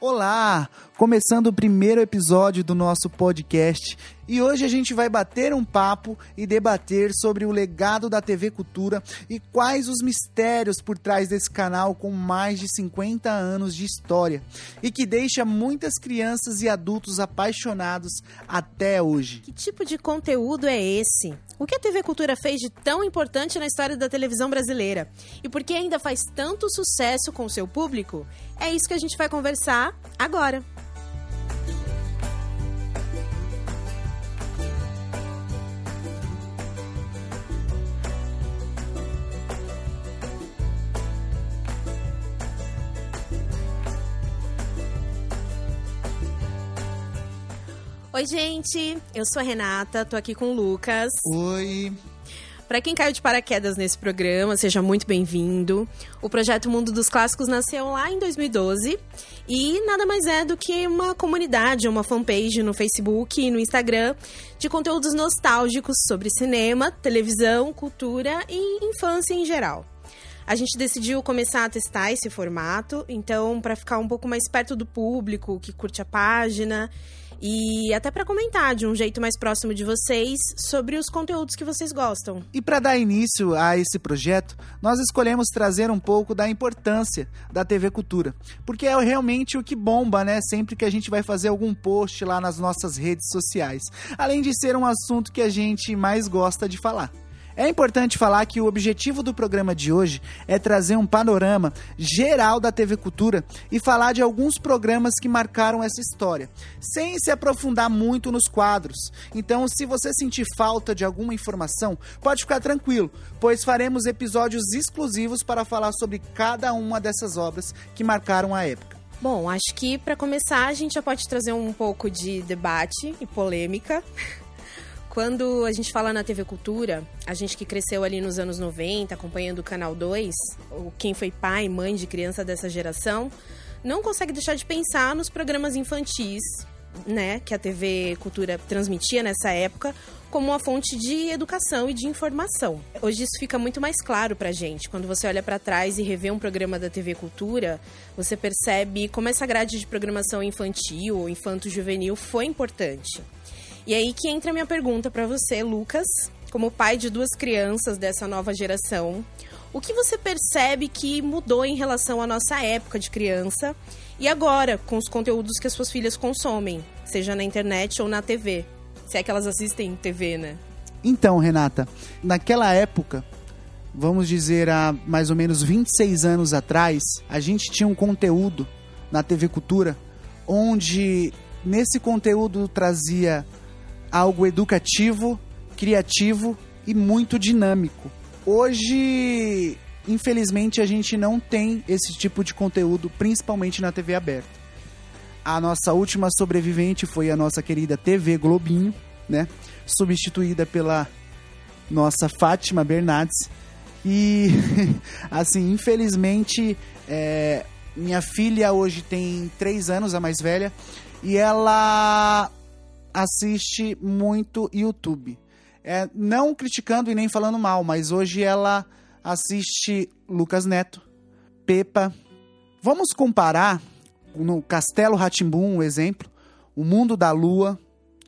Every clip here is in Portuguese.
Olá! Começando o primeiro episódio do nosso podcast. E hoje a gente vai bater um papo e debater sobre o legado da TV Cultura e quais os mistérios por trás desse canal com mais de 50 anos de história e que deixa muitas crianças e adultos apaixonados até hoje. Que tipo de conteúdo é esse? O que a TV Cultura fez de tão importante na história da televisão brasileira? E por que ainda faz tanto sucesso com seu público? É isso que a gente vai conversar agora. Oi, gente. Eu sou a Renata, tô aqui com o Lucas. Oi! Para quem caiu de paraquedas nesse programa, seja muito bem-vindo. O projeto Mundo dos Clássicos nasceu lá em 2012 e nada mais é do que uma comunidade, uma fanpage no Facebook e no Instagram de conteúdos nostálgicos sobre cinema, televisão, cultura e infância em geral. A gente decidiu começar a testar esse formato, então para ficar um pouco mais perto do público que curte a página e até para comentar de um jeito mais próximo de vocês sobre os conteúdos que vocês gostam. E para dar início a esse projeto, nós escolhemos trazer um pouco da importância da TV Cultura, porque é realmente o que bomba, né? Sempre que a gente vai fazer algum post lá nas nossas redes sociais, além de ser um assunto que a gente mais gosta de falar. É importante falar que o objetivo do programa de hoje é trazer um panorama geral da TV Cultura e falar de alguns programas que marcaram essa história, sem se aprofundar muito nos quadros. Então, se você sentir falta de alguma informação, pode ficar tranquilo, pois faremos episódios exclusivos para falar sobre cada uma dessas obras que marcaram a época. Bom, acho que para começar a gente já pode trazer um pouco de debate e polêmica. Quando a gente fala na TV Cultura, a gente que cresceu ali nos anos 90, acompanhando o Canal 2, ou quem foi pai, mãe de criança dessa geração, não consegue deixar de pensar nos programas infantis, né, que a TV Cultura transmitia nessa época, como uma fonte de educação e de informação. Hoje isso fica muito mais claro pra gente. Quando você olha para trás e revê um programa da TV Cultura, você percebe como essa grade de programação infantil ou infanto-juvenil foi importante. E aí que entra a minha pergunta para você, Lucas, como pai de duas crianças dessa nova geração. O que você percebe que mudou em relação à nossa época de criança e agora com os conteúdos que as suas filhas consomem, seja na internet ou na TV? Se é que elas assistem TV, né? Então, Renata, naquela época, vamos dizer há mais ou menos 26 anos atrás, a gente tinha um conteúdo na TV Cultura onde nesse conteúdo trazia algo educativo, criativo e muito dinâmico. Hoje, infelizmente, a gente não tem esse tipo de conteúdo, principalmente na TV aberta. A nossa última sobrevivente foi a nossa querida TV Globinho, né? Substituída pela nossa Fátima Bernardes. E, assim, infelizmente, é, minha filha hoje tem três anos, a mais velha, e ela assiste muito YouTube. É, não criticando e nem falando mal, mas hoje ela assiste Lucas Neto, Pepa. Vamos comparar no Castelo Ratimbum, um exemplo, o Mundo da Lua,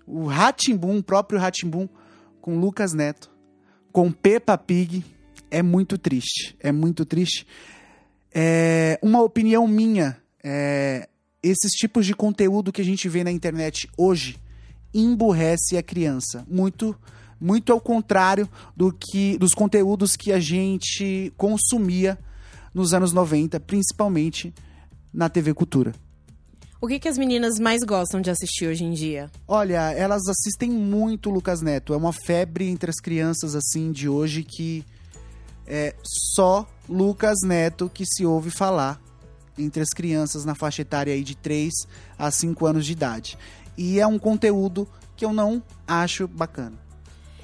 o Ratimbum, o próprio Ratimbum, com Lucas Neto, com Peppa Pig. É muito triste, é muito triste. É uma opinião minha, é, esses tipos de conteúdo que a gente vê na internet hoje emburrece a criança. Muito muito ao contrário do que dos conteúdos que a gente consumia nos anos 90, principalmente na TV Cultura. O que, que as meninas mais gostam de assistir hoje em dia? Olha, elas assistem muito Lucas Neto. É uma febre entre as crianças assim de hoje que é só Lucas Neto que se ouve falar entre as crianças na faixa etária aí de 3 a 5 anos de idade. E é um conteúdo que eu não acho bacana.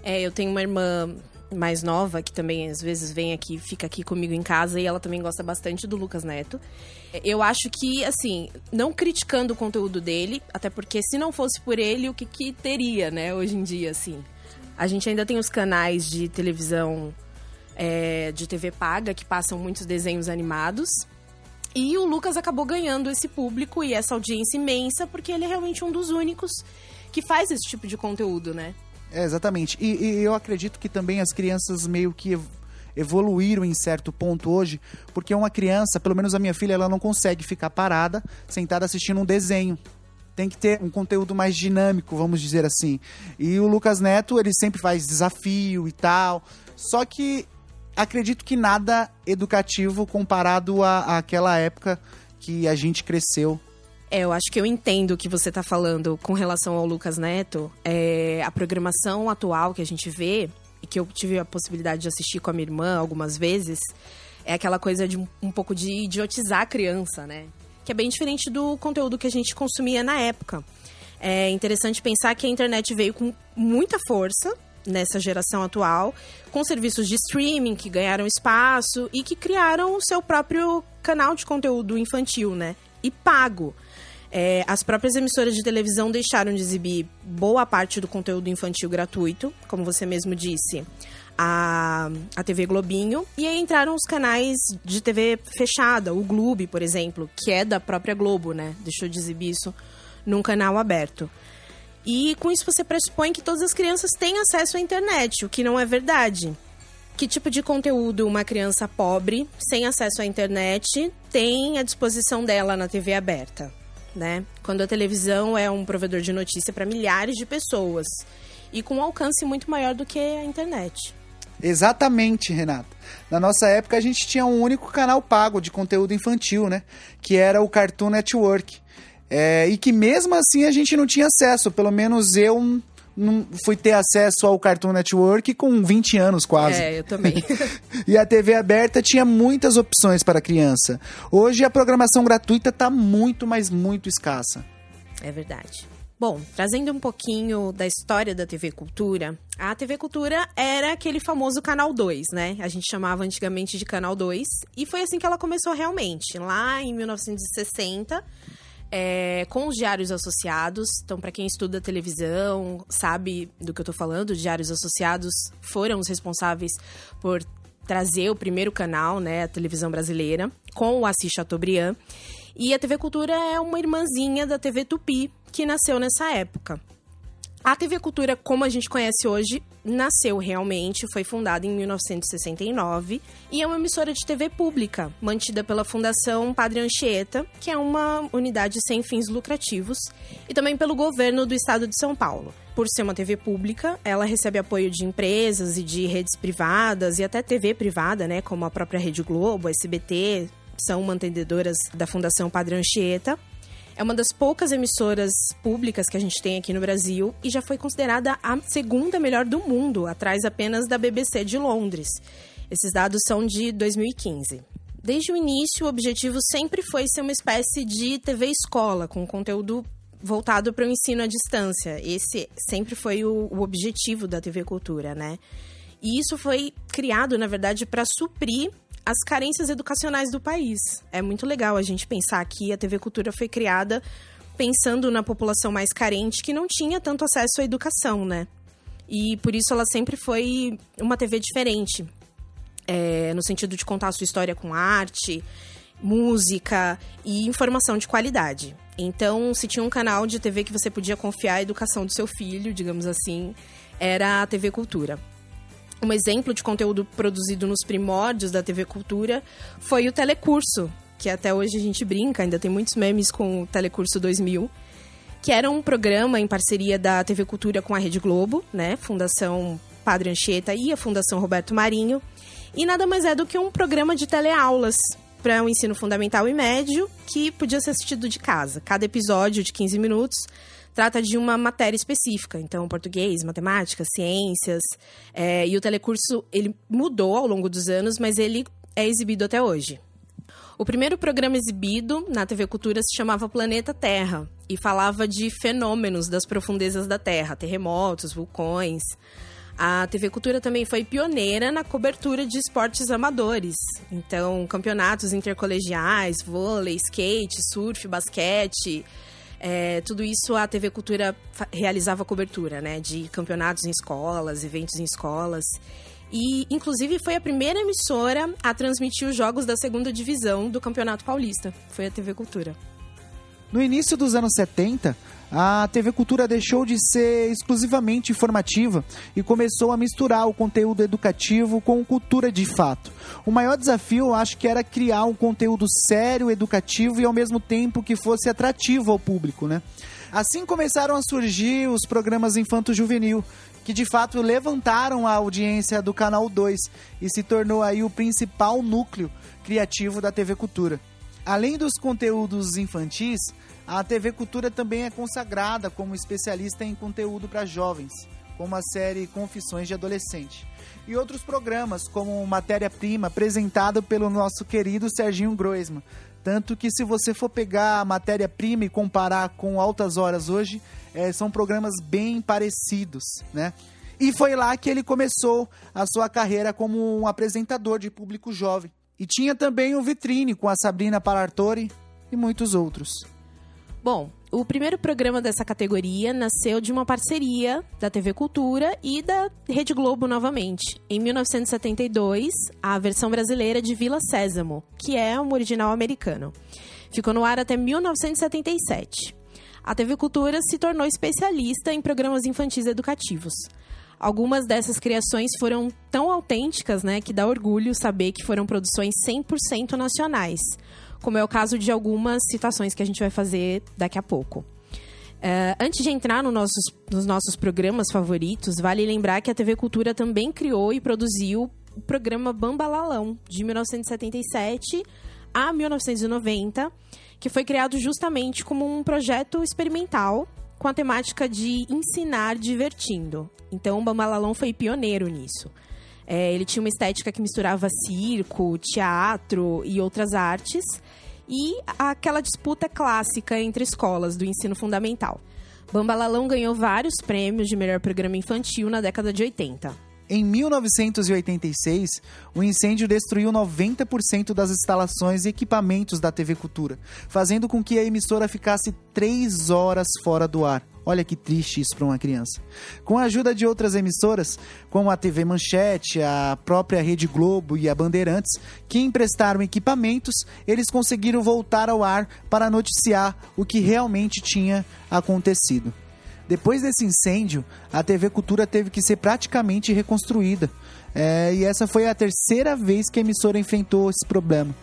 É, eu tenho uma irmã mais nova que também às vezes vem aqui, fica aqui comigo em casa e ela também gosta bastante do Lucas Neto. Eu acho que, assim, não criticando o conteúdo dele, até porque se não fosse por ele, o que, que teria, né, hoje em dia, assim. A gente ainda tem os canais de televisão, é, de TV paga, que passam muitos desenhos animados. E o Lucas acabou ganhando esse público e essa audiência imensa, porque ele é realmente um dos únicos que faz esse tipo de conteúdo, né? É, exatamente. E, e eu acredito que também as crianças meio que evoluíram em certo ponto hoje, porque uma criança, pelo menos a minha filha, ela não consegue ficar parada, sentada assistindo um desenho. Tem que ter um conteúdo mais dinâmico, vamos dizer assim. E o Lucas Neto, ele sempre faz desafio e tal. Só que acredito que nada educativo comparado àquela época que a gente cresceu é, eu acho que eu entendo o que você está falando com relação ao Lucas Neto. É, a programação atual que a gente vê, e que eu tive a possibilidade de assistir com a minha irmã algumas vezes, é aquela coisa de um, um pouco de idiotizar a criança, né? Que é bem diferente do conteúdo que a gente consumia na época. É interessante pensar que a internet veio com muita força nessa geração atual, com serviços de streaming que ganharam espaço e que criaram o seu próprio canal de conteúdo infantil, né? E pago. É, as próprias emissoras de televisão deixaram de exibir boa parte do conteúdo infantil gratuito, como você mesmo disse, a, a TV Globinho, e aí entraram os canais de TV fechada, o Globo, por exemplo, que é da própria Globo, né? Deixou de exibir isso num canal aberto. E com isso você pressupõe que todas as crianças têm acesso à internet, o que não é verdade. Que tipo de conteúdo uma criança pobre, sem acesso à internet, tem à disposição dela na TV aberta? né? Quando a televisão é um provedor de notícia para milhares de pessoas e com um alcance muito maior do que a internet. Exatamente, Renata. Na nossa época a gente tinha um único canal pago de conteúdo infantil, né? Que era o Cartoon Network. É, e que mesmo assim a gente não tinha acesso, pelo menos eu não fui ter acesso ao Cartoon Network com 20 anos quase. É, eu também. e a TV aberta tinha muitas opções para criança. Hoje a programação gratuita está muito, mas muito escassa. É verdade. Bom, trazendo um pouquinho da história da TV Cultura, a TV Cultura era aquele famoso Canal 2, né? A gente chamava antigamente de Canal 2, e foi assim que ela começou realmente, lá em 1960 é, com os diários associados. Então, para quem estuda televisão, sabe do que eu estou falando, os diários associados foram os responsáveis por trazer o primeiro canal, né, a televisão brasileira, com o Assis Chateaubriand. E a TV Cultura é uma irmãzinha da TV Tupi, que nasceu nessa época. A TV Cultura, como a gente conhece hoje, nasceu realmente, foi fundada em 1969 e é uma emissora de TV pública, mantida pela Fundação Padre Anchieta, que é uma unidade sem fins lucrativos, e também pelo governo do estado de São Paulo. Por ser uma TV pública, ela recebe apoio de empresas e de redes privadas e até TV privada, né, como a própria Rede Globo, a SBT, são mantenedoras da Fundação Padre Anchieta. É uma das poucas emissoras públicas que a gente tem aqui no Brasil e já foi considerada a segunda melhor do mundo, atrás apenas da BBC de Londres. Esses dados são de 2015. Desde o início, o objetivo sempre foi ser uma espécie de TV escola, com conteúdo voltado para o ensino à distância. Esse sempre foi o, o objetivo da TV Cultura, né? E isso foi criado, na verdade, para suprir as carências educacionais do país. É muito legal a gente pensar que a TV Cultura foi criada pensando na população mais carente que não tinha tanto acesso à educação, né? E por isso ela sempre foi uma TV diferente. É, no sentido de contar a sua história com arte, música e informação de qualidade. Então, se tinha um canal de TV que você podia confiar a educação do seu filho, digamos assim, era a TV Cultura. Um exemplo de conteúdo produzido nos primórdios da TV Cultura foi o Telecurso, que até hoje a gente brinca, ainda tem muitos memes com o Telecurso 2000, que era um programa em parceria da TV Cultura com a Rede Globo, né, Fundação Padre Anchieta e a Fundação Roberto Marinho, e nada mais é do que um programa de teleaulas para o um ensino fundamental e médio que podia ser assistido de casa. Cada episódio de 15 minutos trata de uma matéria específica, então português, matemática, ciências, é, e o telecurso ele mudou ao longo dos anos, mas ele é exibido até hoje. O primeiro programa exibido na TV Cultura se chamava Planeta Terra e falava de fenômenos das profundezas da Terra, terremotos, vulcões. A TV Cultura também foi pioneira na cobertura de esportes amadores. Então, campeonatos intercolegiais, vôlei, skate, surf, basquete, é, tudo isso a TV Cultura realizava cobertura, né? De campeonatos em escolas, eventos em escolas. E, inclusive, foi a primeira emissora a transmitir os jogos da segunda divisão do Campeonato Paulista. Foi a TV Cultura. No início dos anos 70, a TV Cultura deixou de ser exclusivamente informativa e começou a misturar o conteúdo educativo com cultura de fato. O maior desafio, acho que era criar um conteúdo sério, educativo e ao mesmo tempo que fosse atrativo ao público, né? Assim começaram a surgir os programas infanto-juvenil, que de fato levantaram a audiência do Canal 2 e se tornou aí o principal núcleo criativo da TV Cultura. Além dos conteúdos infantis, a TV Cultura também é consagrada como especialista em conteúdo para jovens, como a série Confissões de Adolescente. E outros programas, como Matéria-Prima, apresentado pelo nosso querido Serginho Groisman. Tanto que, se você for pegar a Matéria-Prima e comparar com Altas Horas hoje, é, são programas bem parecidos, né? E foi lá que ele começou a sua carreira como um apresentador de público jovem. E tinha também o Vitrine com a Sabrina Palartori e muitos outros. Bom, o primeiro programa dessa categoria nasceu de uma parceria da TV Cultura e da Rede Globo novamente. Em 1972, a versão brasileira de Vila Sésamo, que é um original americano. Ficou no ar até 1977. A TV Cultura se tornou especialista em programas infantis educativos. Algumas dessas criações foram tão autênticas, né, que dá orgulho saber que foram produções 100% nacionais como é o caso de algumas situações que a gente vai fazer daqui a pouco. Uh, antes de entrar no nossos, nos nossos programas favoritos, vale lembrar que a TV Cultura também criou e produziu o programa Bambalalão, de 1977 a 1990, que foi criado justamente como um projeto experimental com a temática de ensinar divertindo. Então, o Bambalalão foi pioneiro nisso. É, ele tinha uma estética que misturava circo, teatro e outras artes. E aquela disputa clássica entre escolas do ensino fundamental. Bambalalão ganhou vários prêmios de melhor programa infantil na década de 80. Em 1986, o incêndio destruiu 90% das instalações e equipamentos da TV Cultura, fazendo com que a emissora ficasse três horas fora do ar. Olha que triste isso para uma criança. Com a ajuda de outras emissoras, como a TV Manchete, a própria Rede Globo e a Bandeirantes, que emprestaram equipamentos, eles conseguiram voltar ao ar para noticiar o que realmente tinha acontecido. Depois desse incêndio, a TV Cultura teve que ser praticamente reconstruída. É, e essa foi a terceira vez que a emissora enfrentou esse problema.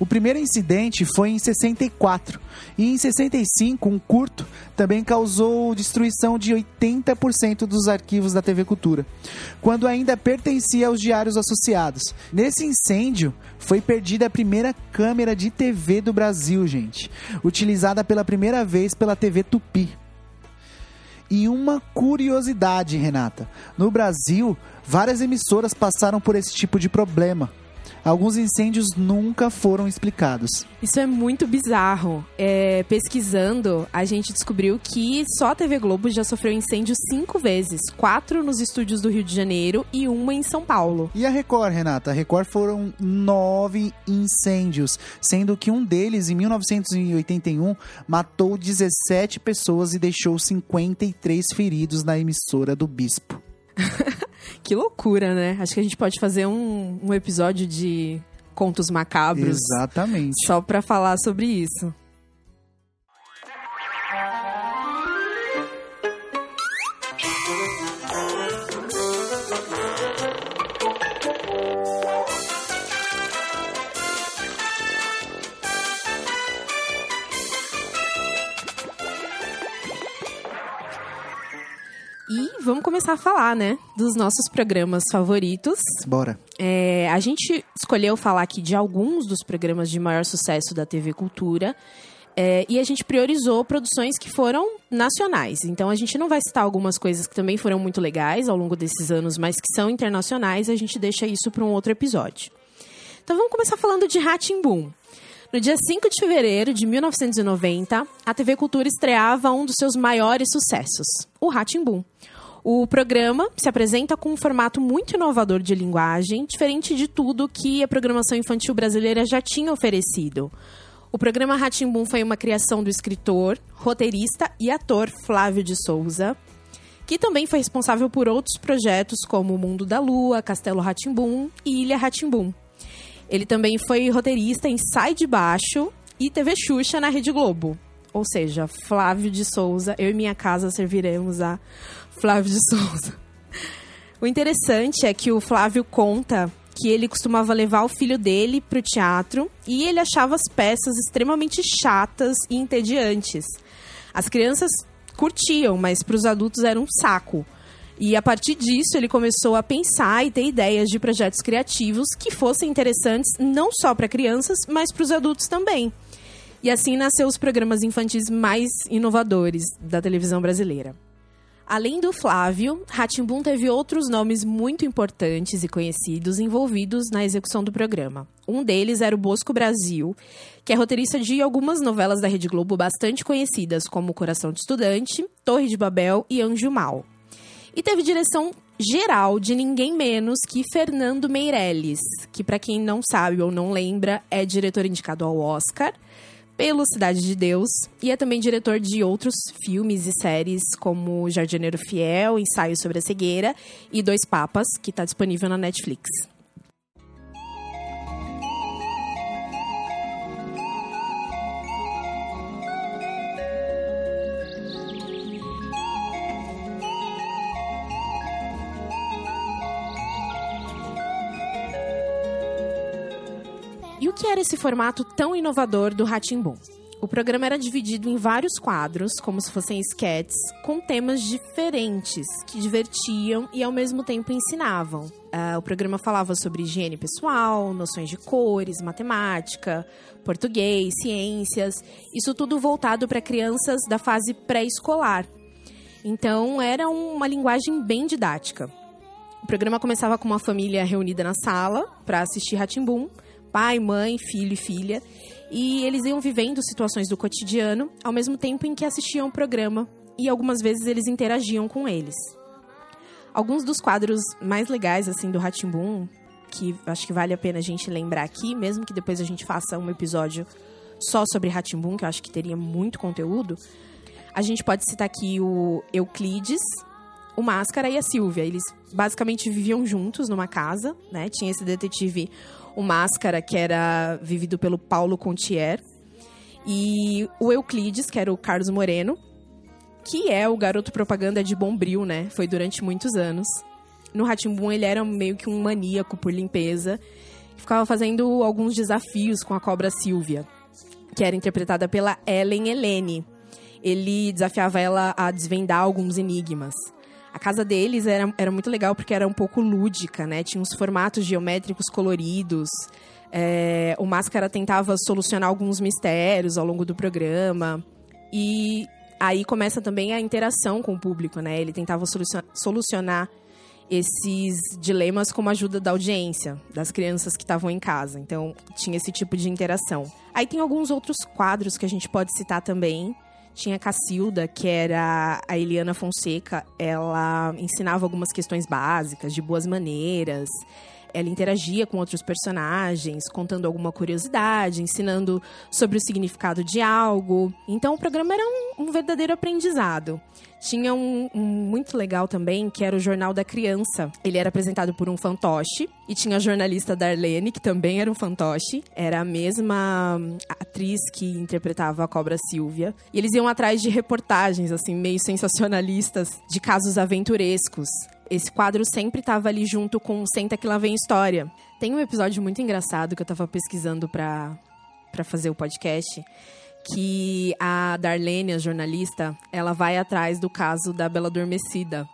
O primeiro incidente foi em 64 e em 65 um curto também causou destruição de 80% dos arquivos da TV Cultura, quando ainda pertencia aos diários associados. Nesse incêndio foi perdida a primeira câmera de TV do Brasil, gente, utilizada pela primeira vez pela TV Tupi. E uma curiosidade, Renata: no Brasil, várias emissoras passaram por esse tipo de problema alguns incêndios nunca foram explicados. Isso é muito bizarro. É, pesquisando, a gente descobriu que só a TV Globo já sofreu incêndio cinco vezes: quatro nos estúdios do Rio de Janeiro e uma em São Paulo. E a Record, Renata? A Record foram nove incêndios, sendo que um deles, em 1981, matou 17 pessoas e deixou 53 feridos na emissora do Bispo. Que loucura, né? Acho que a gente pode fazer um, um episódio de contos macabros. Exatamente. Só para falar sobre isso. Vamos começar a falar, né, dos nossos programas favoritos. Bora. É, a gente escolheu falar aqui de alguns dos programas de maior sucesso da TV Cultura. É, e a gente priorizou produções que foram nacionais. Então a gente não vai citar algumas coisas que também foram muito legais ao longo desses anos, mas que são internacionais. A gente deixa isso para um outro episódio. Então vamos começar falando de Boom. No dia 5 de fevereiro de 1990, a TV Cultura estreava um dos seus maiores sucessos, o Boom. O programa se apresenta com um formato muito inovador de linguagem, diferente de tudo que a programação infantil brasileira já tinha oferecido. O programa Boom foi uma criação do escritor, roteirista e ator Flávio de Souza, que também foi responsável por outros projetos como Mundo da Lua, Castelo Ratimbum e Ilha Ratimbum. Ele também foi roteirista em Sai de Baixo e TV Xuxa na Rede Globo. Ou seja, Flávio de Souza, eu e minha casa serviremos a Flávio de Souza. O interessante é que o Flávio conta que ele costumava levar o filho dele para o teatro e ele achava as peças extremamente chatas e entediantes. As crianças curtiam, mas para os adultos era um saco. E a partir disso, ele começou a pensar e ter ideias de projetos criativos que fossem interessantes não só para crianças, mas para os adultos também. E assim nasceu os programas infantis mais inovadores da televisão brasileira. Além do Flávio, Ratimbun teve outros nomes muito importantes e conhecidos envolvidos na execução do programa. Um deles era o Bosco Brasil, que é roteirista de algumas novelas da Rede Globo bastante conhecidas, como Coração de Estudante, Torre de Babel e Anjo Mal. E teve direção geral de ninguém menos que Fernando Meirelles, que para quem não sabe ou não lembra, é diretor indicado ao Oscar pelo Cidade de Deus e é também diretor de outros filmes e séries como Jardineiro Fiel, Ensaio sobre a Cegueira e Dois Papas, que está disponível na Netflix. Que era esse formato tão inovador do Ratimbum? O programa era dividido em vários quadros, como se fossem sketches, com temas diferentes, que divertiam e ao mesmo tempo ensinavam. Uh, o programa falava sobre higiene pessoal, noções de cores, matemática, português, ciências, isso tudo voltado para crianças da fase pré-escolar. Então era uma linguagem bem didática. O programa começava com uma família reunida na sala para assistir Ratimbum pai, mãe, filho e filha. E eles iam vivendo situações do cotidiano ao mesmo tempo em que assistiam o programa e algumas vezes eles interagiam com eles. Alguns dos quadros mais legais assim do Ratimbum, que acho que vale a pena a gente lembrar aqui, mesmo que depois a gente faça um episódio só sobre Ratimbum, que eu acho que teria muito conteúdo. A gente pode citar aqui o Euclides, o Máscara e a Silvia. Eles basicamente viviam juntos numa casa, né? Tinha esse detetive o Máscara, que era vivido pelo Paulo Contier, e o Euclides, que era o Carlos Moreno, que é o garoto propaganda de Bombril, né? Foi durante muitos anos. No Ratimbun ele era meio que um maníaco por limpeza, ficava fazendo alguns desafios com a cobra Silvia, que era interpretada pela Ellen Helene. Ele desafiava ela a desvendar alguns enigmas. A casa deles era, era muito legal porque era um pouco lúdica, né? Tinha uns formatos geométricos coloridos. É, o Máscara tentava solucionar alguns mistérios ao longo do programa. E aí começa também a interação com o público, né? Ele tentava solucionar esses dilemas com a ajuda da audiência, das crianças que estavam em casa. Então, tinha esse tipo de interação. Aí tem alguns outros quadros que a gente pode citar também, tinha a Cacilda, que era a Eliana Fonseca. Ela ensinava algumas questões básicas, de boas maneiras. Ela interagia com outros personagens, contando alguma curiosidade, ensinando sobre o significado de algo. Então o programa era um, um verdadeiro aprendizado. Tinha um, um, muito legal também, que era o Jornal da Criança. Ele era apresentado por um fantoche. E tinha a jornalista Darlene, que também era um fantoche. Era a mesma atriz que interpretava a cobra Silvia. E eles iam atrás de reportagens, assim, meio sensacionalistas, de casos aventurescos. Esse quadro sempre estava ali junto com Senta que lá vem história. Tem um episódio muito engraçado que eu estava pesquisando para para fazer o podcast, que a Darlene, a jornalista, ela vai atrás do caso da Bela Adormecida.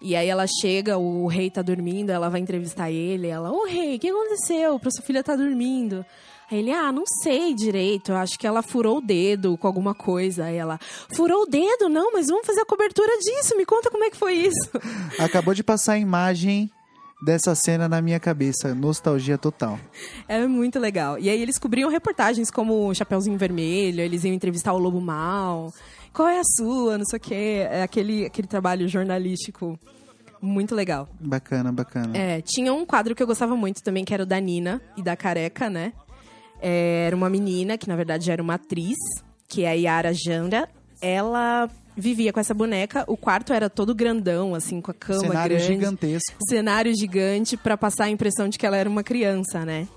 E aí ela chega, o rei tá dormindo, ela vai entrevistar ele, ela, ô rei, o que aconteceu? Pra sua filha tá dormindo. Aí ele, ah, não sei direito, eu acho que ela furou o dedo com alguma coisa. Aí ela, furou o dedo? Não, mas vamos fazer a cobertura disso, me conta como é que foi isso. Acabou de passar a imagem dessa cena na minha cabeça. Nostalgia total. É muito legal. E aí eles cobriam reportagens como Chapeuzinho Vermelho, eles iam entrevistar o Lobo Mal. Qual é a sua? Não sei o quê. É aquele, aquele trabalho jornalístico muito legal. Bacana, bacana. É, tinha um quadro que eu gostava muito também, que era o da Nina e da Careca, né? É, era uma menina, que na verdade era uma atriz, que é a Yara Janda. Ela vivia com essa boneca. O quarto era todo grandão, assim, com a cama Cenário grande. gigantesco. Cenário gigante pra passar a impressão de que ela era uma criança, né?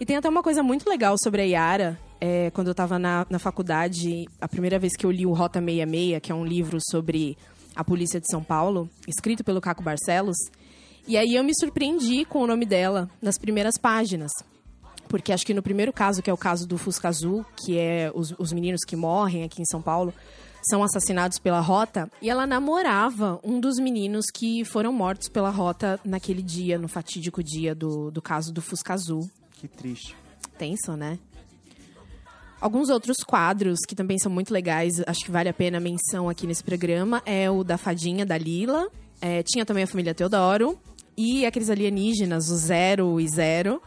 E tem até uma coisa muito legal sobre a Yara. É, quando eu tava na, na faculdade, a primeira vez que eu li o Rota 66, que é um livro sobre a polícia de São Paulo, escrito pelo Caco Barcelos. E aí eu me surpreendi com o nome dela nas primeiras páginas. Porque acho que no primeiro caso, que é o caso do Fusca Azul, que é os, os meninos que morrem aqui em São Paulo, são assassinados pela Rota, e ela namorava um dos meninos que foram mortos pela Rota naquele dia, no fatídico dia do, do caso do Fusca Azul. Que triste. Tenso, né? Alguns outros quadros que também são muito legais, acho que vale a pena a menção aqui nesse programa, é o da Fadinha, da Lila. É, tinha também a família Teodoro. E aqueles alienígenas, o Zero e Zero.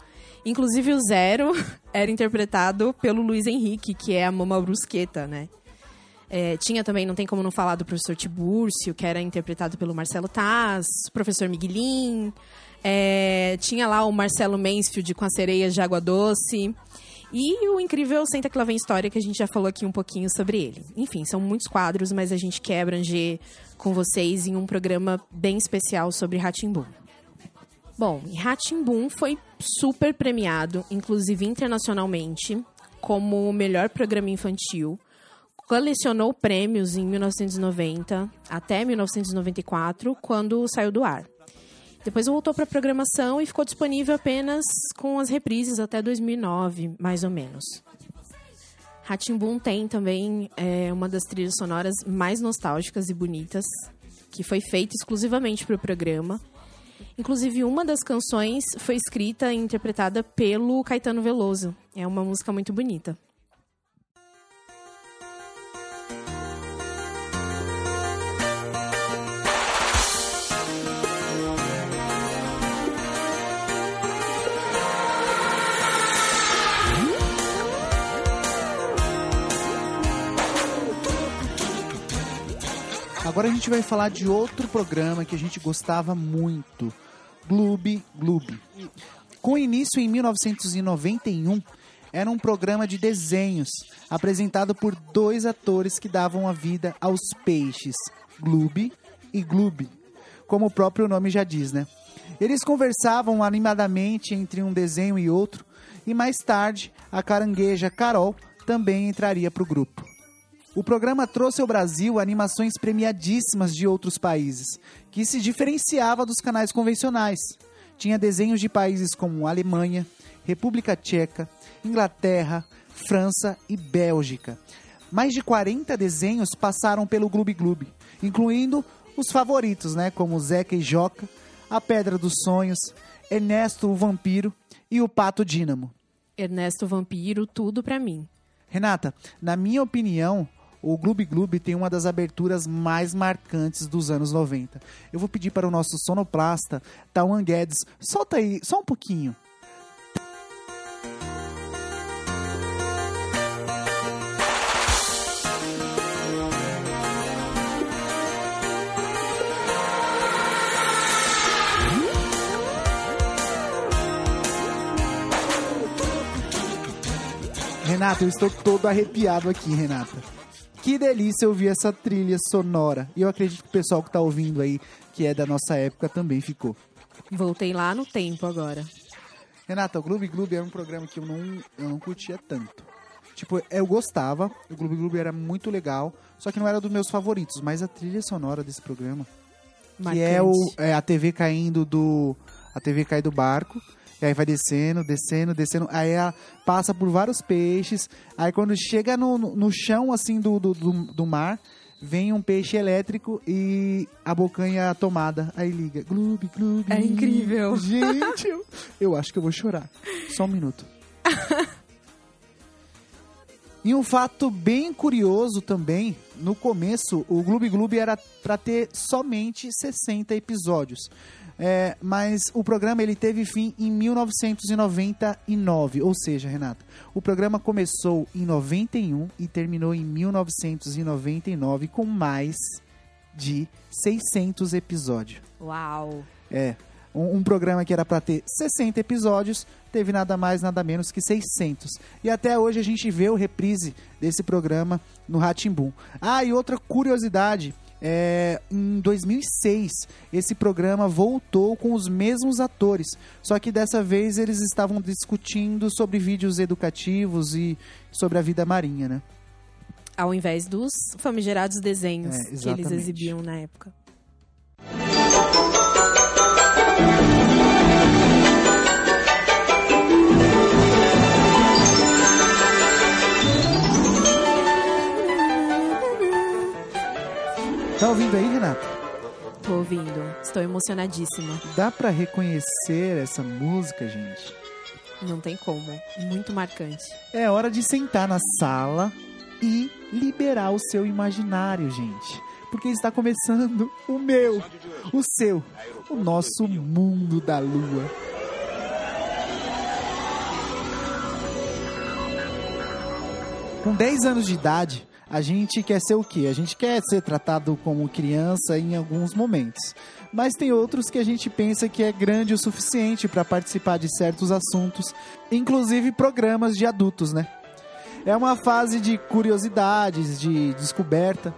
Inclusive o Zero era interpretado pelo Luiz Henrique, que é a Mama Brusqueta, né? É, tinha também, não tem como não falar do professor Tibúrcio, que era interpretado pelo Marcelo Taz, professor Miguelin. É, tinha lá o Marcelo Mansfield com as sereias de água doce. E o incrível Senta Que Lá Vem História, que a gente já falou aqui um pouquinho sobre ele. Enfim, são muitos quadros, mas a gente quer abranger com vocês em um programa bem especial sobre Ratimbum. Bom, Ratimbum foi super premiado, inclusive internacionalmente, como o melhor programa infantil. Colecionou prêmios em 1990 até 1994, quando saiu do ar. Depois voltou para a programação e ficou disponível apenas com as reprises até 2009, mais ou menos. Ratimbun tem também é, uma das trilhas sonoras mais nostálgicas e bonitas, que foi feita exclusivamente para o programa. Inclusive, uma das canções foi escrita e interpretada pelo Caetano Veloso. É uma música muito bonita. Agora a gente vai falar de outro programa que a gente gostava muito, Gloob Gloob. Com início em 1991, era um programa de desenhos apresentado por dois atores que davam a vida aos peixes, Gloob e Gloob, como o próprio nome já diz, né? Eles conversavam animadamente entre um desenho e outro, e mais tarde a carangueja Carol também entraria para o grupo. O programa trouxe ao Brasil animações premiadíssimas de outros países, que se diferenciava dos canais convencionais. Tinha desenhos de países como Alemanha, República Tcheca, Inglaterra, França e Bélgica. Mais de 40 desenhos passaram pelo Gloob Gloob, incluindo os favoritos, né, como Zeca e Joca, A Pedra dos Sonhos, Ernesto o Vampiro e o Pato Dínamo. Ernesto Vampiro, tudo pra mim. Renata, na minha opinião, o Gloob Gloob tem uma das aberturas mais marcantes dos anos 90. Eu vou pedir para o nosso sonoplasta, Tawan Guedes, solta aí só um pouquinho. Renata, eu estou todo arrepiado aqui, Renata. Que delícia ouvir essa trilha sonora. E eu acredito que o pessoal que tá ouvindo aí, que é da nossa época, também ficou. Voltei lá no tempo agora. Renata, o Gloob Gloob era um programa que eu não, eu não curtia tanto. Tipo, eu gostava, o Gloob Gloob era muito legal, só que não era dos meus favoritos. Mas a trilha sonora desse programa, que é, o, é a TV caindo do... A TV cai do barco, e aí vai descendo, descendo, descendo. Aí ela passa por vários peixes. Aí quando chega no, no, chão, assim, do, do, do, mar, vem um peixe elétrico e a bocanha tomada. Aí liga. Gloob, gloob. É incrível. Gente, eu, eu acho que eu vou chorar. Só um minuto. E um fato bem curioso também, no começo, o Gloob Gloob era para ter somente 60 episódios. É, mas o programa ele teve fim em 1999, ou seja, Renato, o programa começou em 91 e terminou em 1999 com mais de 600 episódios. Uau! É, um, um programa que era para ter 60 episódios teve nada mais, nada menos que 600. E até hoje a gente vê o reprise desse programa no Ratimbum. Ah, e outra curiosidade. É, em 2006, esse programa voltou com os mesmos atores, só que dessa vez eles estavam discutindo sobre vídeos educativos e sobre a vida marinha, né? Ao invés dos famigerados desenhos É, que eles exibiam na época. Tá ouvindo aí, Renata? Tô ouvindo, estou emocionadíssima. Dá pra reconhecer essa música, gente? Não tem como, muito marcante. É hora de sentar na sala e liberar o seu imaginário, gente. Porque está começando o meu, o seu, o nosso mundo da lua. Com 10 anos de idade, a gente quer ser o quê? A gente quer ser tratado como criança em alguns momentos. Mas tem outros que a gente pensa que é grande o suficiente para participar de certos assuntos, inclusive programas de adultos, né? É uma fase de curiosidades, de descoberta.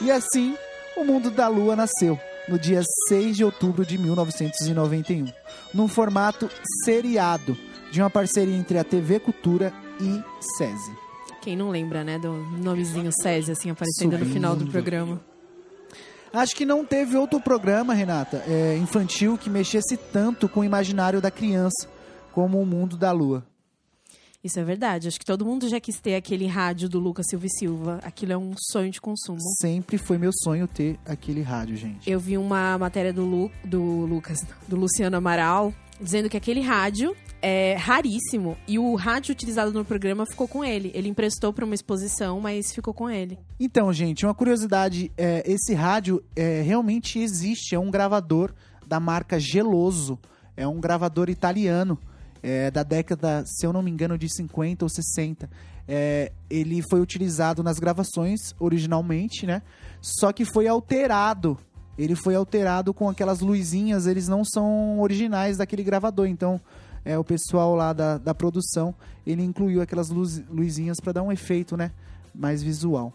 E assim, o mundo da Lua nasceu no dia 6 de outubro de 1991, num formato seriado de uma parceria entre a TV Cultura e SESI. Quem não lembra, né, do nomezinho César, assim, aparecendo no final do Subindo. programa. Acho que não teve outro programa, Renata, é, infantil que mexesse tanto com o imaginário da criança como o mundo da Lua. Isso é verdade. Acho que todo mundo já quis ter aquele rádio do Lucas Silva e Silva. Aquilo é um sonho de consumo. Sempre foi meu sonho ter aquele rádio, gente. Eu vi uma matéria do, Lu, do Lucas, do Luciano Amaral, dizendo que aquele rádio é raríssimo e o rádio utilizado no programa ficou com ele. Ele emprestou para uma exposição, mas ficou com ele. Então, gente, uma curiosidade: é, esse rádio é, realmente existe. É um gravador da marca Geloso. É um gravador italiano é, da década, se eu não me engano, de 50 ou 60. É, ele foi utilizado nas gravações originalmente, né? Só que foi alterado. Ele foi alterado com aquelas luzinhas, eles não são originais daquele gravador. Então, é, o pessoal lá da, da produção, ele incluiu aquelas luz, luzinhas para dar um efeito, né? Mais visual.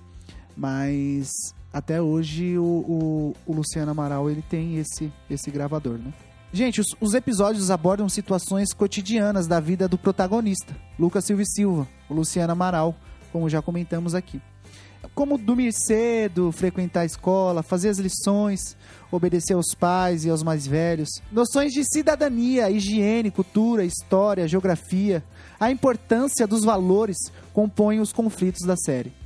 Mas até hoje o, o, o Luciano Amaral ele tem esse, esse gravador, né? Gente, os, os episódios abordam situações cotidianas da vida do protagonista, Lucas Silva e Silva, o Luciano Amaral, como já comentamos aqui. Como dormir cedo, frequentar a escola, fazer as lições, obedecer aos pais e aos mais velhos. Noções de cidadania, higiene, cultura, história, geografia. A importância dos valores compõem os conflitos da série.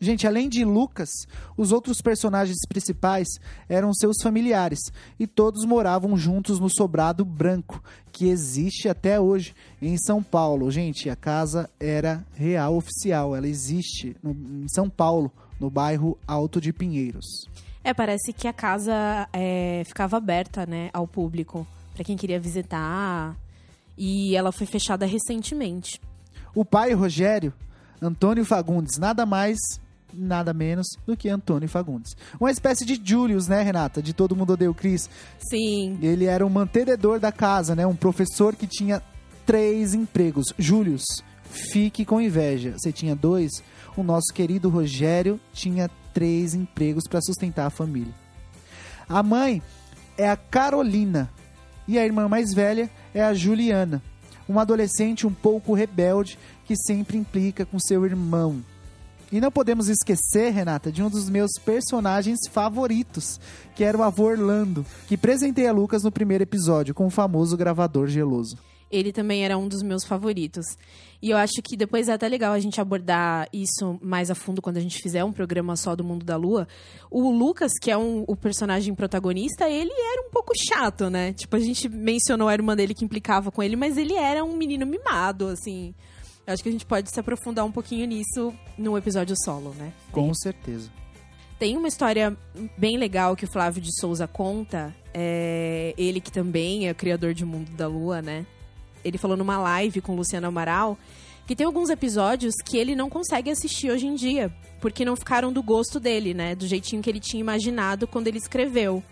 Gente, além de Lucas, os outros personagens principais eram seus familiares e todos moravam juntos no sobrado branco, que existe até hoje em São Paulo. Gente, a casa era real oficial, ela existe no- em São Paulo, no bairro Alto de Pinheiros. É, parece que a casa é, ficava aberta, né, ao público, para quem queria visitar. E ela foi fechada recentemente. O pai, Rogério, Antônio Fagundes, nada mais, nada menos do que Antônio Fagundes. Uma espécie de Julius, né, Renata? De Todo Mundo Odeia o Chris. Sim, Ele era o mantenedor da casa, né? Um professor que tinha três empregos. Július, fique com inveja. Você tinha dois. O nosso querido Rogério tinha três empregos para sustentar a família. A mãe é a Carolina e a irmã mais velha é a Juliana, uma adolescente um pouco rebelde que sempre implica com seu irmão. E não podemos esquecer, Renata, de um dos meus personagens favoritos, que era o avô Orlando, que presentei a Lucas no primeiro episódio com o famoso gravador geloso. ele também era um dos meus favoritos. E eu acho que depois é até legal a gente abordar isso mais a fundo quando a gente fizer um programa só do Mundo da Lua. O Lucas, que é um, o personagem protagonista, ele era um pouco chato, né? Tipo, a gente mencionou a irmã dele que implicava com ele, mas ele era um menino mimado, assim. Eu acho que a gente pode se aprofundar um pouquinho nisso num episódio solo, né? Com certeza. Tem uma história bem legal que o Flávio de Souza conta. É, ele que também é criador de Mundo da Lua, né? Ele falou numa live com o Luciano Amaral que tem alguns episódios que ele não consegue assistir hoje em dia, porque não ficaram do gosto dele, né? Do jeitinho que ele tinha imaginado quando ele escreveu.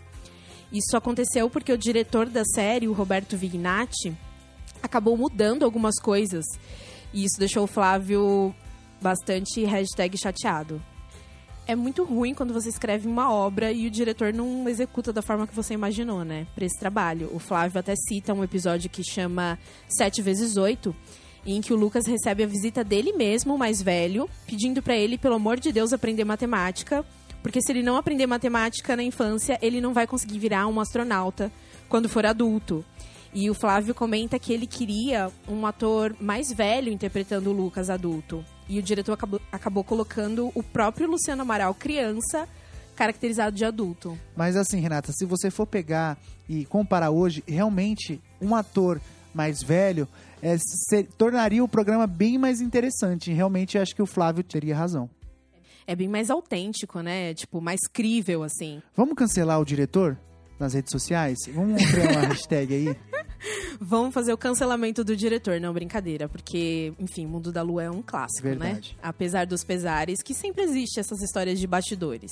Isso aconteceu porque o diretor da série, o Roberto Vignati, acabou mudando algumas coisas. E isso deixou o Flávio bastante hashtag chateado. É muito ruim quando você escreve uma obra e o diretor não executa da forma que você imaginou, né? Pra esse trabalho. O Flávio até cita um episódio que chama Sete vezes Oito, em que o Lucas recebe a visita dele mesmo, mais velho, pedindo para ele, pelo amor de Deus, aprender matemática. Porque se ele não aprender matemática na infância, ele não vai conseguir virar um astronauta quando for adulto. E o Flávio comenta que ele queria um ator mais velho interpretando o Lucas adulto. E o diretor acabou, acabou colocando o próprio Luciano Amaral criança caracterizado de adulto. Mas assim, Renata, se você for pegar e comparar hoje, realmente um ator mais velho é, se, tornaria o programa bem mais interessante. Realmente acho que o Flávio teria razão. É bem mais autêntico, né? Tipo, mais crível, assim. Vamos cancelar o diretor nas redes sociais? Vamos criar uma hashtag aí? Vamos fazer o cancelamento do diretor, não brincadeira, porque, enfim, Mundo da Lua é um clássico, né? Verdade. né? Apesar dos pesares, que sempre existe essas histórias de bastidores.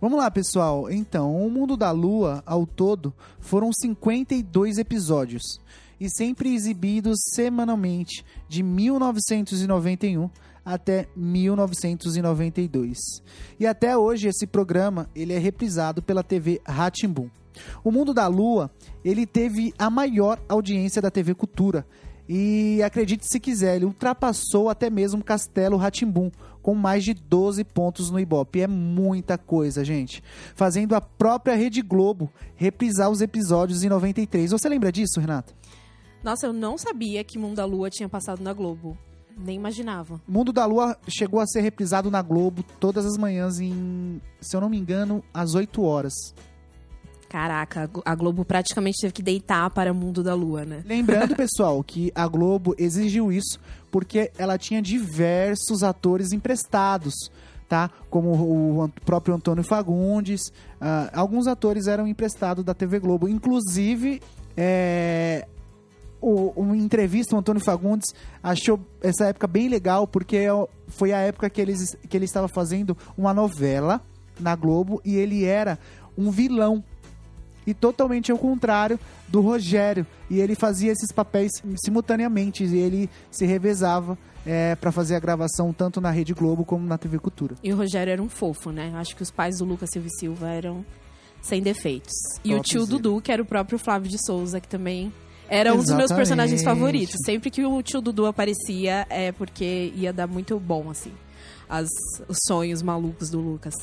Vamos lá, pessoal. Então, o Mundo da Lua, ao todo, foram 52 episódios e sempre exibidos semanalmente de 1991 até 1992. E até hoje esse programa ele é reprisado pela TV Ratimbum. O Mundo da Lua, ele teve a maior audiência da TV Cultura. E acredite se quiser, ele ultrapassou até mesmo Castelo Ratimbum, com mais de 12 pontos no Ibope. É muita coisa, gente. Fazendo a própria Rede Globo reprisar os episódios em 93. Você lembra disso, Renata? Nossa, eu não sabia que Mundo da Lua tinha passado na Globo. Nem imaginava. Mundo da Lua chegou a ser reprisado na Globo todas as manhãs em, se eu não me engano, às 8 horas. Caraca, a Globo praticamente teve que deitar para o mundo da lua, né? Lembrando, pessoal, que a Globo exigiu isso porque ela tinha diversos atores emprestados, tá? Como o próprio Antônio Fagundes. Uh, alguns atores eram emprestados da TV Globo. Inclusive, é, o, uma entrevista, o Antônio Fagundes achou essa época bem legal, porque foi a época que, eles, que ele estava fazendo uma novela na Globo e ele era um vilão. E totalmente ao contrário do Rogério. E ele fazia esses papéis simultaneamente. E ele se revezava é, para fazer a gravação tanto na Rede Globo como na TV Cultura. E o Rogério era um fofo, né? Acho que os pais do Lucas Silva e Silva eram sem defeitos. E o tio Dudu, que era o próprio Flávio de Souza, que também era um dos meus personagens favoritos. Sempre que o tio Dudu aparecia, é porque ia dar muito bom, assim. As, os sonhos malucos do Lucas.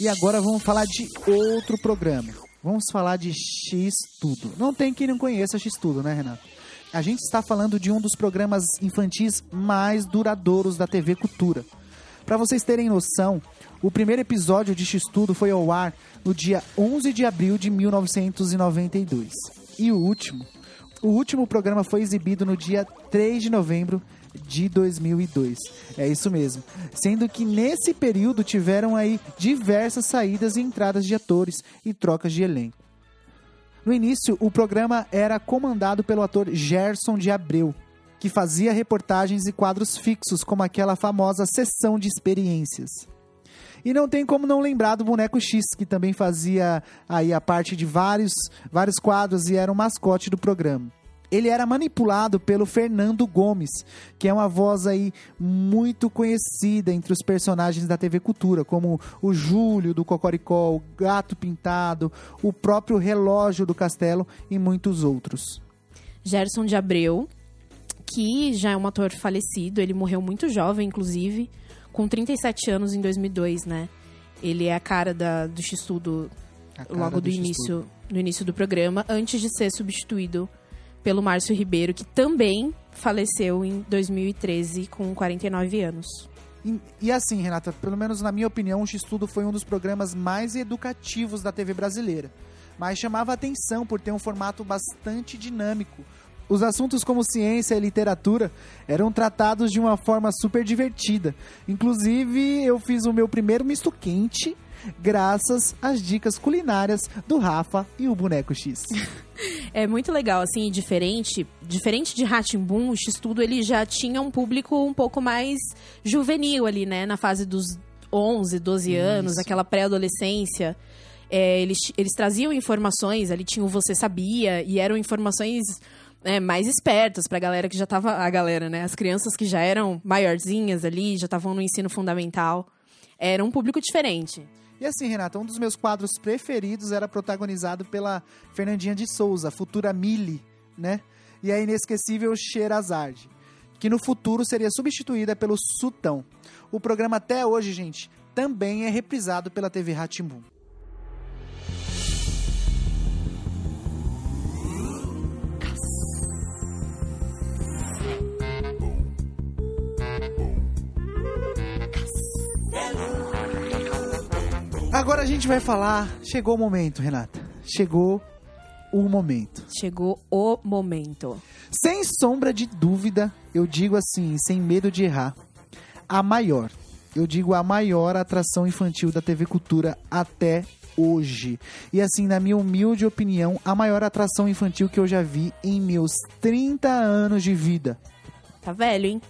E agora vamos falar de outro programa. Vamos falar de X Tudo. Não tem quem não conheça X Tudo, né, Renato? A gente está falando de um dos programas infantis mais duradouros da TV Cultura. Para vocês terem noção, o primeiro episódio de X Tudo foi ao ar no dia 11 de abril de 1992. E o último, o último programa foi exibido no dia 3 de novembro de 2002. É isso mesmo. Sendo que nesse período tiveram aí diversas saídas e entradas de atores e trocas de elenco. No início, o programa era comandado pelo ator Gerson de Abreu, que fazia reportagens e quadros fixos, como aquela famosa sessão de experiências. E não tem como não lembrar do Boneco X, que também fazia aí a parte de vários, vários quadros e era o mascote do programa ele era manipulado pelo Fernando Gomes, que é uma voz aí muito conhecida entre os personagens da TV Cultura, como o Júlio do Cocoricó, o Gato Pintado, o próprio Relógio do Castelo e muitos outros. Gerson de Abreu, que já é um ator falecido, ele morreu muito jovem, inclusive, com 37 anos em 2002, né? Ele é a cara da, do X-Tudo logo do, do início, no início do programa, antes de ser substituído pelo Márcio Ribeiro, que também faleceu em 2013 com 49 anos. E, e, assim, Renata, pelo menos na minha opinião, o X-Tudo foi um dos programas mais educativos da TV brasileira. Mas chamava atenção por ter um formato bastante dinâmico. Os assuntos como ciência e literatura eram tratados de uma forma super divertida. Inclusive, eu fiz o meu primeiro misto quente graças às dicas culinárias do Rafa e o Boneco X. É muito legal, assim, diferente. Diferente de Ratimbun, o X-Tudo ele já tinha um público um pouco mais juvenil ali, né? Na fase dos 11, 12 anos, Isso. aquela pré-adolescência. É, eles, eles traziam informações, ali tinha o Você Sabia, e eram informações é, mais espertas pra galera que já tava. A galera, né? As crianças que já eram maiorzinhas ali, já estavam no ensino fundamental. Era um público diferente. E assim, Renata, um dos meus quadros preferidos era protagonizado pela Fernandinha de Souza, futura Mili, né? E a inesquecível Sherazade, que no futuro seria substituída pelo Sultão. O programa até hoje, gente, também é reprisado pela TV Ratimbum. Agora a gente vai falar. Chegou o momento, Renata. Chegou o momento. Chegou o momento. Sem sombra de dúvida, eu digo assim, sem medo de errar, a maior. Eu digo a maior atração infantil da TV Cultura até hoje. E assim, na minha humilde opinião, a maior atração infantil que eu já vi em meus 30 anos de vida. Tá velho, hein?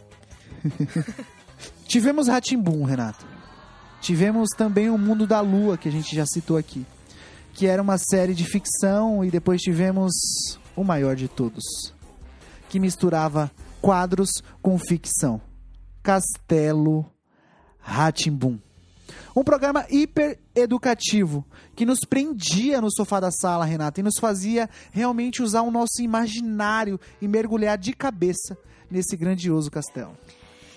Tivemos Ratimbum, Renato. Tivemos também o Mundo da Lua, que a gente já citou aqui. Que era uma série de ficção, e depois tivemos o maior de todos. Que misturava quadros com ficção. Castelo Ratimbum. Um programa hiper educativo que nos prendia no sofá da sala, Renata, e nos fazia realmente usar o nosso imaginário e mergulhar de cabeça nesse grandioso castelo.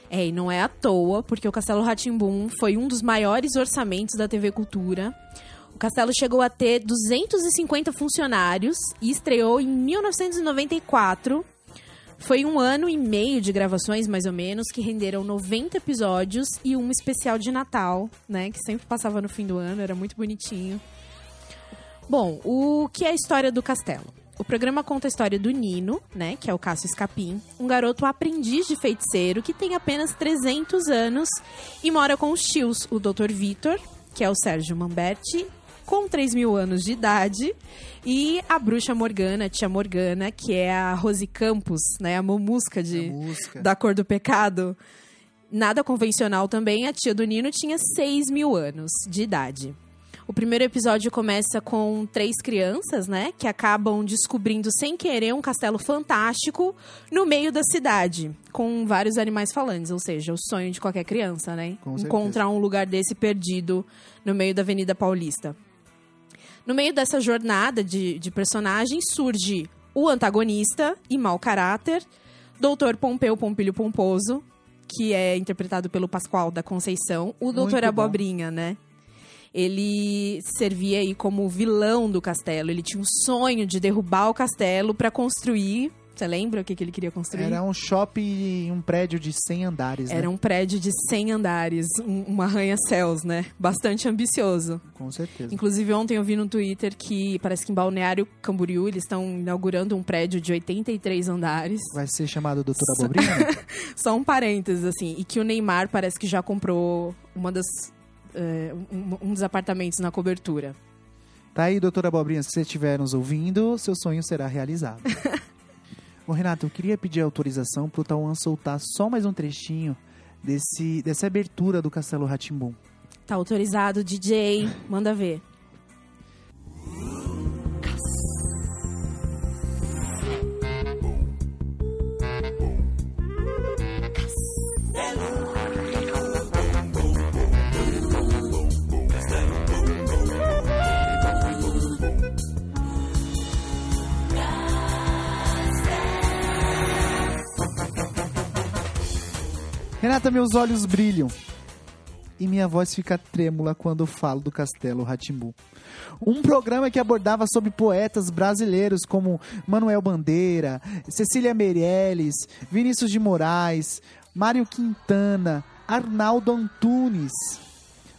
É, e não é à toa, porque o Castelo Ratimbum foi um dos maiores orçamentos da TV Cultura. O castelo chegou a ter 250 funcionários e estreou em 1994. Foi um ano e meio de gravações, mais ou menos, que renderam 90 episódios e um especial de Natal, né? Que sempre passava no fim do ano, era muito bonitinho. Bom, o que é a história do castelo? O programa conta a história do Nino, né, que é o Cássio Escapim, um garoto aprendiz de feiticeiro que tem apenas 300 anos e mora com os tios, o Dr. Vitor, que é o Sérgio Mamberti, com 3 mil anos de idade, e a bruxa Morgana, a tia Morgana, que é a Rose Campos, né, a mamusca de, A da cor do pecado. Nada convencional também, a tia do Nino tinha 6 mil anos de idade. O primeiro episódio começa com três crianças, né? Que acabam descobrindo sem querer um castelo fantástico no meio da cidade, com vários animais falantes, ou seja, o sonho de qualquer criança, né? Com certeza. Encontrar um lugar desse perdido no meio da Avenida Paulista. No meio dessa jornada de, de personagens surge o antagonista e mau caráter, Doutor Pompeu Pompilho Pomposo, que é interpretado pelo Pascoal da Conceição, o Doutor. Abobrinha, né? Ele servia aí como vilão do castelo. Ele tinha um sonho de derrubar o castelo para construir. Você lembra o que, que ele queria construir? Era um shopping, um prédio de 100 andares, né? Era um prédio de 100 andares, um, um arranha-céus, né? Bastante ambicioso. Com certeza. Inclusive, ontem eu vi no Twitter que parece que em Balneário Camboriú eles estão inaugurando um prédio de 83 andares. Vai ser chamado Doutor Abobrinha? né? Só um parênteses, assim. E que o Neymar parece que já comprou uma das, é, um, um dos apartamentos na cobertura. Tá aí, doutora Abobrinha, se você estiver nos ouvindo, seu sonho será realizado. Ô, Renato, eu queria pedir autorização pro Tauan soltar só mais um trechinho desse, dessa abertura do Castelo Ratimbum. Tá autorizado, DJ. Manda ver. Renata, meus olhos brilham e minha voz fica trêmula quando falo do Castelo Ratimbum. Um programa que abordava sobre poetas brasileiros como Manuel Bandeira, Cecília Meirelles, Vinícius de Moraes, Mário Quintana, Arnaldo Antunes.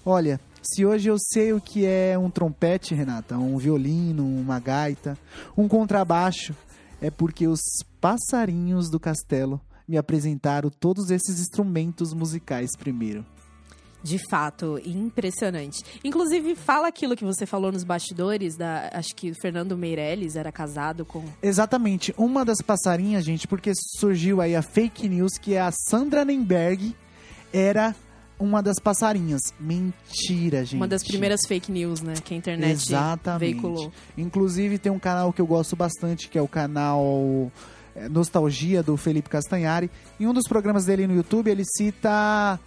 Olha, se hoje eu sei o que é um trompete, Renata, um violino, uma gaita, um contrabaixo, é porque os passarinhos do castelo me apresentaram todos esses instrumentos musicais primeiro. De fato, impressionante. Inclusive, fala aquilo que você falou nos bastidores, da, acho que o Fernando Meirelles era casado com. Exatamente. Uma das passarinhas, gente, porque surgiu aí a fake news que a Sandra Nemberg era uma das passarinhas. Mentira, gente. Uma das primeiras fake news, né? Que a internet Exatamente. veiculou. Inclusive, tem um canal que eu gosto bastante, que é o canal é, Nostalgia, do Felipe Castanhari. Em um dos programas dele no YouTube, ele cita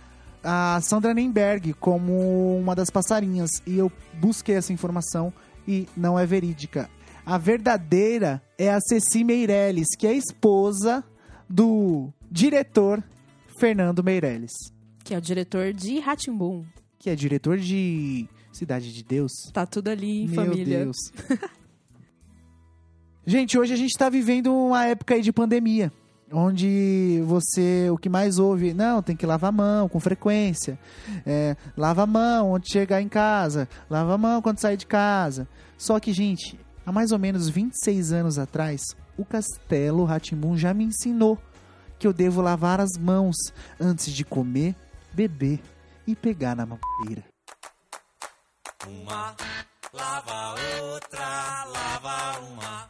a Sandra Nemberg como uma das passarinhas. E eu busquei essa informação e não é verídica. A verdadeira é a Ceci Meirelles, que é esposa do diretor Fernando Meirelles. Que é o diretor de Ratimbum. Que é diretor de Cidade de Deus. Tá tudo ali, Meu família. Deus. gente, hoje a gente tá vivendo uma época aí de pandemia. Onde você, o que mais ouve, não, tem que lavar a mão com frequência. É, lava a mão onde chegar em casa. Lava a mão quando sair de casa. Só que, gente, há mais ou menos 26 anos atrás, o Castelo Ratimbun já me ensinou que eu devo lavar as mãos antes de comer, beber e pegar na mamadeira. Uma, lava outra, lava uma,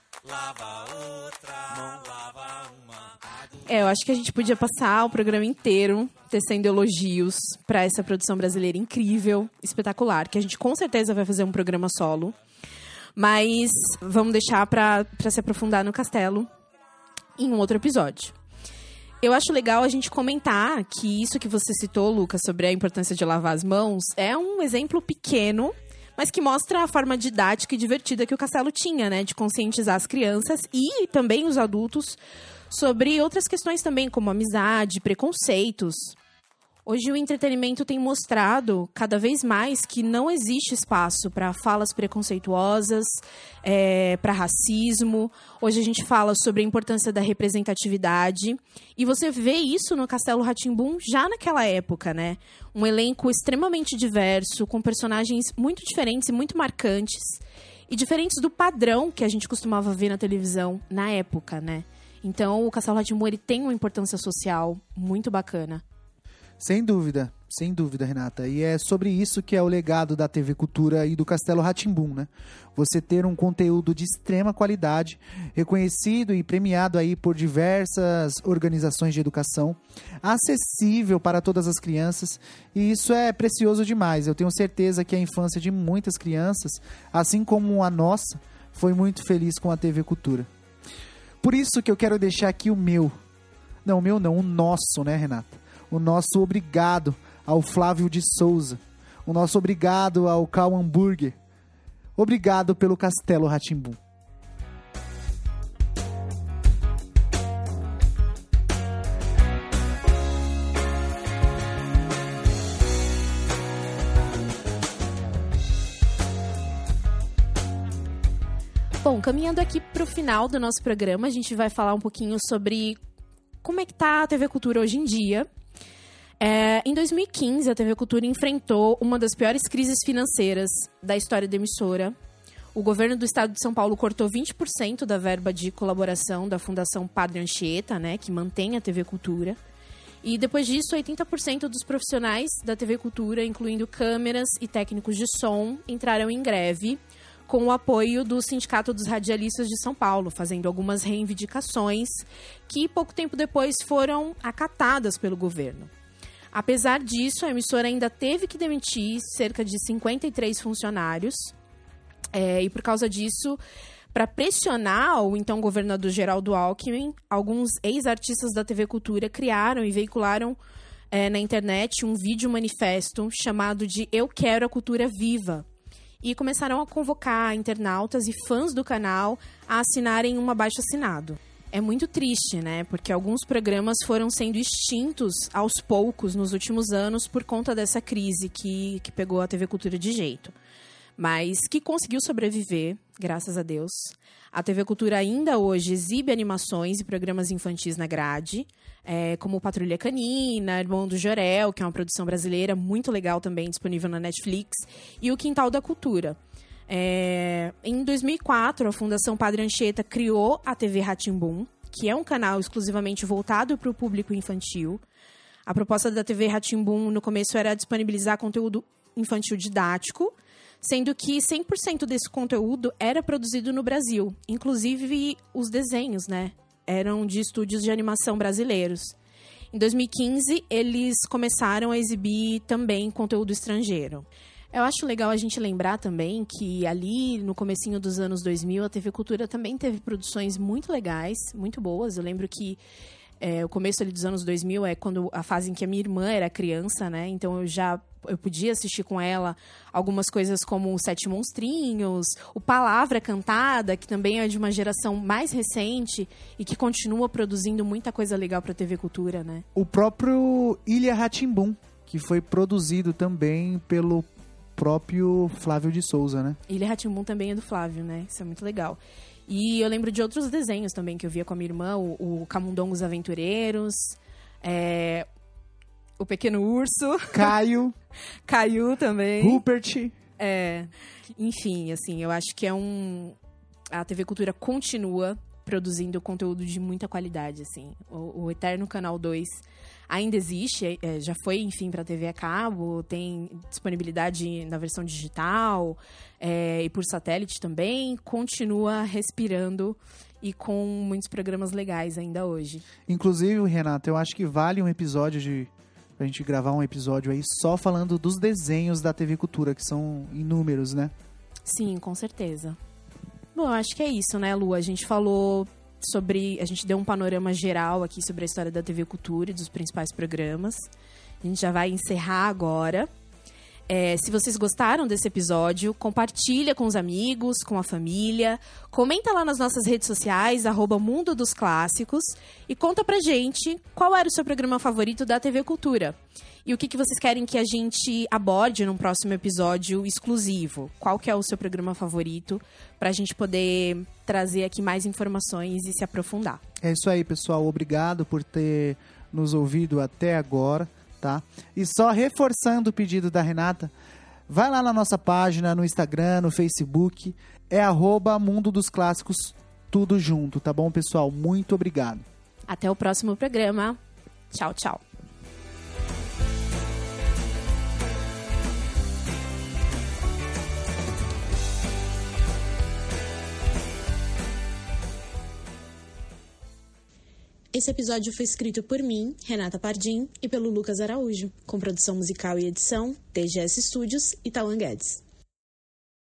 lava outra, lava uma. É, eu acho que a gente podia passar o programa inteiro tecendo elogios pra essa produção brasileira incrível, espetacular, que a gente com certeza vai fazer um programa solo. Mas vamos deixar pra se aprofundar no castelo em um outro episódio. Eu acho legal a gente comentar que isso que você citou, Lucas, sobre a importância de lavar as mãos, é um exemplo pequeno, mas que mostra a forma didática e divertida que o Castelo tinha, né? De conscientizar as crianças e também os adultos sobre outras questões também, como amizade, preconceitos. Hoje o entretenimento tem mostrado cada vez mais que não existe espaço para falas preconceituosas, é, para racismo. Hoje a gente fala sobre a importância da representatividade e você vê isso no Castelo Ratimbum já naquela época, né? Um elenco extremamente diverso, com personagens muito diferentes e muito marcantes e diferentes do padrão que a gente costumava ver na televisão na época, né? Então o Castelo Ratimbum ele tem uma importância social muito bacana. Sem dúvida, sem dúvida, Renata. E é sobre isso que é o legado da TV Cultura e do Castelo Ratimbum, né? Você ter um conteúdo de extrema qualidade, reconhecido e premiado aí por diversas organizações de educação, acessível para todas as crianças, e isso é precioso demais. Eu tenho certeza que a infância de muitas crianças, assim como a nossa, foi muito feliz com a TV Cultura. Por isso que eu quero deixar aqui o meu. Não, o meu não, o nosso, né, Renata? O nosso obrigado ao Flávio de Souza, o nosso obrigado ao Cal Hamburger. Obrigado pelo Castelo Ratimbum. Bom, caminhando aqui para o final do nosso programa, a gente vai falar um pouquinho sobre como é que tá a TV Cultura hoje em dia. É, em 2015, a TV Cultura enfrentou uma das piores crises financeiras da história da emissora. O governo do estado de São Paulo cortou 20% da verba de colaboração da Fundação Padre Anchieta, né, que mantém a TV Cultura. E depois disso, 80% dos profissionais da TV Cultura, incluindo câmeras e técnicos de som, entraram em greve com o apoio do Sindicato dos Radialistas de São Paulo, fazendo algumas reivindicações que pouco tempo depois foram acatadas pelo governo. Apesar disso, a emissora ainda teve que demitir cerca de 53 funcionários. É, e por causa disso, para pressionar o então governador Geraldo Alckmin, alguns ex-artistas da TV Cultura criaram e veicularam é, na internet um vídeo manifesto chamado de Eu Quero a Cultura Viva. E começaram a convocar internautas e fãs do canal a assinarem um abaixo assinado é muito triste, né? Porque alguns programas foram sendo extintos aos poucos nos últimos anos por conta dessa crise que, que pegou a TV Cultura de jeito. mas que conseguiu sobreviver, graças a Deus. A TV Cultura ainda hoje exibe animações e programas infantis na grade, é, como Patrulha Canina, Irmão do Jorel, que é uma produção brasileira muito legal também, disponível na Netflix, e o Quintal da Cultura. É, em 2004, a Fundação Padre Anchieta criou a TV Ratimbum, que é um canal exclusivamente voltado para o público infantil. A proposta da TV Ratimbum no começo era disponibilizar conteúdo infantil didático, sendo que 100% desse conteúdo era produzido no Brasil, inclusive os desenhos, né? Eram de estúdios de animação brasileiros. Em 2015, eles começaram a exibir também conteúdo estrangeiro. Eu acho legal a gente lembrar também que ali no comecinho dos anos 2000 a TV Cultura também teve produções muito legais, muito boas. Eu lembro que é, o começo ali dos anos 2000 é quando a fase em que a minha irmã era criança, né? Então eu já eu podia assistir com ela algumas coisas como os Sete Monstrinhos, o Palavra Cantada, que também é de uma geração mais recente e que continua produzindo muita coisa legal para TV Cultura, né? O próprio Ilha Ratimbum, que foi produzido também pelo próprio Flávio de Souza, né? Ilha Ratimbum também é do Flávio, né? Isso é muito legal. E eu lembro de outros desenhos também que eu via com a minha irmã, o, o Camundongos Aventureiros, é, o Pequeno Urso. Caio. Caio também. Rupert. É, enfim, assim, eu acho que é um... A TV Cultura continua produzindo conteúdo de muita qualidade, assim. O, o Eterno Canal 2 ainda existe, é, já foi, enfim, para TV a cabo, tem disponibilidade na versão digital é, e por satélite também, continua respirando e com muitos programas legais ainda hoje. Inclusive, Renato, eu acho que vale um episódio de pra gente gravar um episódio aí só falando dos desenhos da TV Cultura, que são inúmeros, né? Sim, com certeza. Bom, acho que é isso, né, Lu? A gente falou sobre. A gente deu um panorama geral aqui sobre a história da TV Cultura e dos principais programas. A gente já vai encerrar agora. É, se vocês gostaram desse episódio, compartilha com os amigos, com a família, comenta lá nas nossas redes sociais, arroba Mundo dos Clássicos, e conta pra gente qual era o seu programa favorito da TV Cultura. E o que, que vocês querem que a gente aborde num próximo episódio exclusivo? Qual que é o seu programa favorito? Pra gente poder trazer aqui mais informações e se aprofundar. É isso aí, pessoal. Obrigado por ter nos ouvido até agora, tá? E só reforçando o pedido da Renata, vai lá na nossa página, no Instagram, no Facebook, é arroba Mundo dos Clássicos, tudo junto, tá bom, pessoal? Muito obrigado. Até o próximo programa. Tchau, tchau. Esse episódio foi escrito por mim, Renata Pardim, e pelo Lucas Araújo, com produção musical e edição, TGS Studios e Tawan Guedes.